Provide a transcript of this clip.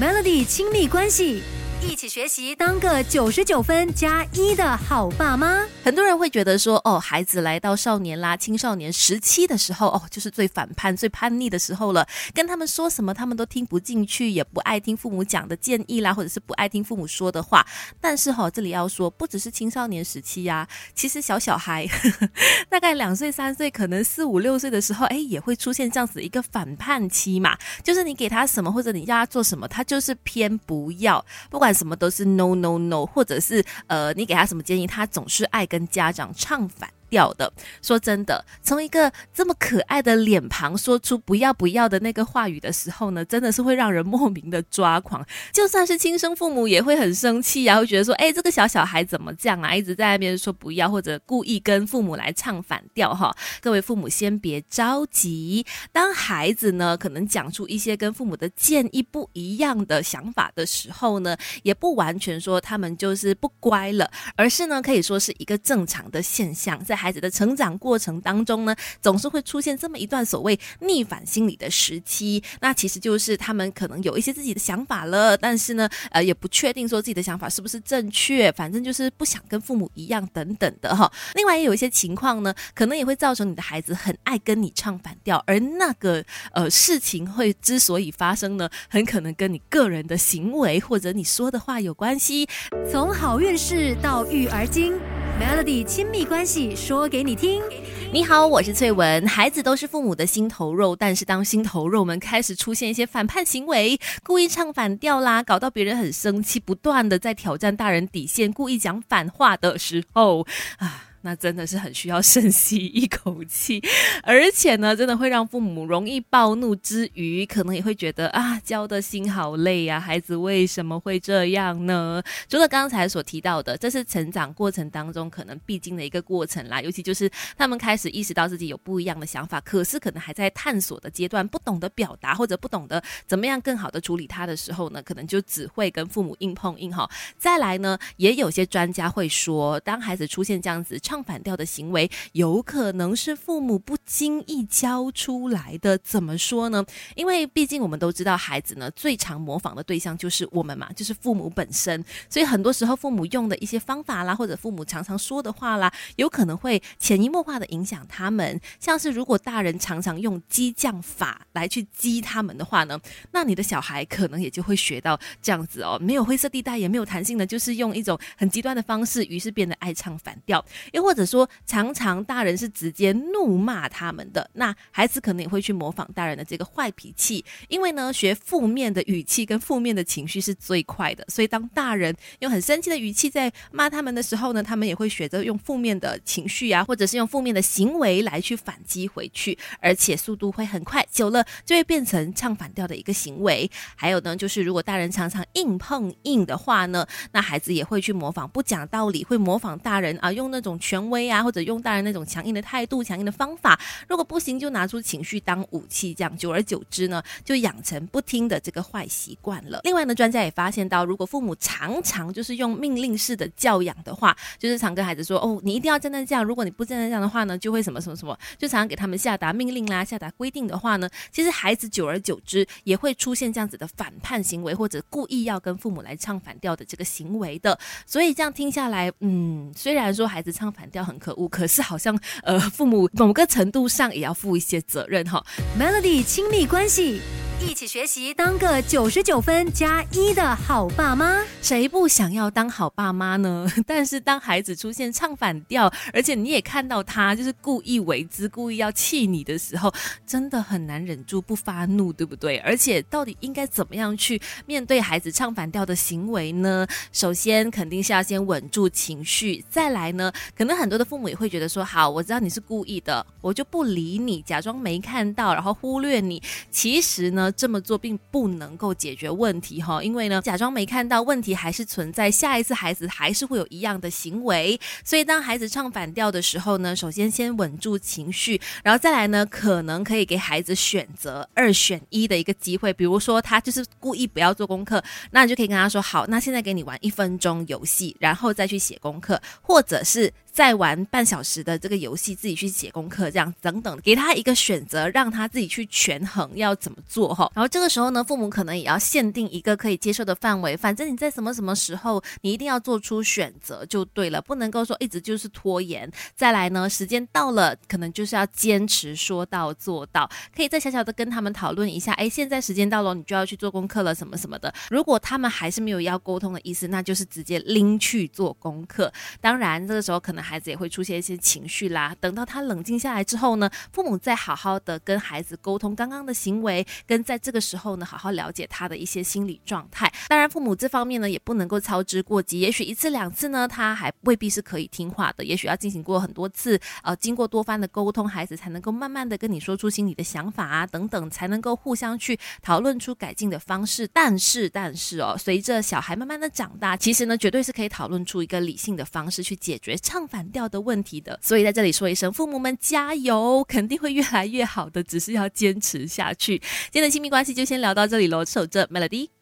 Melody 亲密关系。一起学习，当个九十九分加一的好爸妈。很多人会觉得说，哦，孩子来到少年啦、青少年时期的时候，哦，就是最反叛、最叛逆的时候了。跟他们说什么，他们都听不进去，也不爱听父母讲的建议啦，或者是不爱听父母说的话。但是哈，这里要说，不只是青少年时期呀，其实小小孩，大概两岁、三岁，可能四五六岁的时候，哎，也会出现这样子一个反叛期嘛。就是你给他什么，或者你叫他做什么，他就是偏不要，不管。什么都是 no no no，或者是呃，你给他什么建议，他总是爱跟家长唱反。掉的，说真的，从一个这么可爱的脸庞说出不要不要的那个话语的时候呢，真的是会让人莫名的抓狂。就算是亲生父母也会很生气啊，会觉得说，哎，这个小小孩怎么这样啊？一直在那边说不要，或者故意跟父母来唱反调哈。各位父母先别着急，当孩子呢可能讲出一些跟父母的建议不一样的想法的时候呢，也不完全说他们就是不乖了，而是呢可以说是一个正常的现象，在。孩子的成长过程当中呢，总是会出现这么一段所谓逆反心理的时期。那其实就是他们可能有一些自己的想法了，但是呢，呃，也不确定说自己的想法是不是正确，反正就是不想跟父母一样等等的哈。另外也有一些情况呢，可能也会造成你的孩子很爱跟你唱反调，而那个呃事情会之所以发生呢，很可能跟你个人的行为或者你说的话有关系。从好运事到育儿经。Melody 亲密关系说给你听。你好，我是翠文。孩子都是父母的心头肉，但是当心头肉们开始出现一些反叛行为，故意唱反调啦，搞到别人很生气，不断的在挑战大人底线，故意讲反话的时候啊。那真的是很需要深吸一口气，而且呢，真的会让父母容易暴怒之余，可能也会觉得啊，教的心好累呀，孩子为什么会这样呢？除了刚才所提到的，这是成长过程当中可能必经的一个过程啦，尤其就是他们开始意识到自己有不一样的想法，可是可能还在探索的阶段，不懂得表达或者不懂得怎么样更好的处理他的时候呢，可能就只会跟父母硬碰硬哈。再来呢，也有些专家会说，当孩子出现这样子。唱反调的行为有可能是父母不经意教出来的，怎么说呢？因为毕竟我们都知道，孩子呢最常模仿的对象就是我们嘛，就是父母本身。所以很多时候，父母用的一些方法啦，或者父母常常说的话啦，有可能会潜移默化的影响他们。像是如果大人常常用激将法来去激他们的话呢，那你的小孩可能也就会学到这样子哦，没有灰色地带，也没有弹性的，就是用一种很极端的方式，于是变得爱唱反调。或者说，常常大人是直接怒骂他们的，那孩子可能也会去模仿大人的这个坏脾气，因为呢，学负面的语气跟负面的情绪是最快的，所以当大人用很生气的语气在骂他们的时候呢，他们也会选择用负面的情绪啊，或者是用负面的行为来去反击回去，而且速度会很快，久了就会变成唱反调的一个行为。还有呢，就是如果大人常常硬碰硬的话呢，那孩子也会去模仿，不讲道理，会模仿大人啊，用那种。权威啊，或者用大人那种强硬的态度、强硬的方法，如果不行，就拿出情绪当武器，这样久而久之呢，就养成不听的这个坏习惯了。另外呢，专家也发现到，如果父母常常就是用命令式的教养的话，就是常跟孩子说：“哦，你一定要站在这样，如果你不站在这样的话呢，就会什么什么什么。”就常常给他们下达命令啦、下达规定的话呢，其实孩子久而久之也会出现这样子的反叛行为，或者故意要跟父母来唱反调的这个行为的。所以这样听下来，嗯，虽然说孩子唱反。反调很可恶，可是好像呃，父母某个程度上也要负一些责任哈。Melody 亲密关系。一起学习，当个九十九分加一的好爸妈。谁不想要当好爸妈呢？但是当孩子出现唱反调，而且你也看到他就是故意为之，故意要气你的时候，真的很难忍住不发怒，对不对？而且到底应该怎么样去面对孩子唱反调的行为呢？首先肯定是要先稳住情绪，再来呢，可能很多的父母也会觉得说，好，我知道你是故意的，我就不理你，假装没看到，然后忽略你。其实呢。这么做并不能够解决问题哈，因为呢，假装没看到问题还是存在，下一次孩子还是会有一样的行为。所以当孩子唱反调的时候呢，首先先稳住情绪，然后再来呢，可能可以给孩子选择二选一的一个机会。比如说他就是故意不要做功课，那你就可以跟他说：好，那现在给你玩一分钟游戏，然后再去写功课，或者是再玩半小时的这个游戏，自己去写功课，这样等等，给他一个选择，让他自己去权衡要怎么做哈。然后这个时候呢，父母可能也要限定一个可以接受的范围，反正你在什么什么时候，你一定要做出选择就对了，不能够说一直就是拖延。再来呢，时间到了，可能就是要坚持说到做到，可以再小小的跟他们讨论一下，哎，现在时间到了，你就要去做功课了，什么什么的。如果他们还是没有要沟通的意思，那就是直接拎去做功课。当然，这个时候可能孩子也会出现一些情绪啦。等到他冷静下来之后呢，父母再好好的跟孩子沟通刚刚的行为，跟在这个时候呢，好好了解他的一些心理状态。当然，父母这方面呢，也不能够操之过急。也许一次两次呢，他还未必是可以听话的。也许要进行过很多次，呃，经过多番的沟通，孩子才能够慢慢的跟你说出心里的想法啊，等等，才能够互相去讨论出改进的方式。但是，但是哦，随着小孩慢慢的长大，其实呢，绝对是可以讨论出一个理性的方式去解决唱反调的问题的。所以在这里说一声，父母们加油，肯定会越来越好的，只是要坚持下去。今天的亲密关系就先聊到这里喽，守着 Melody。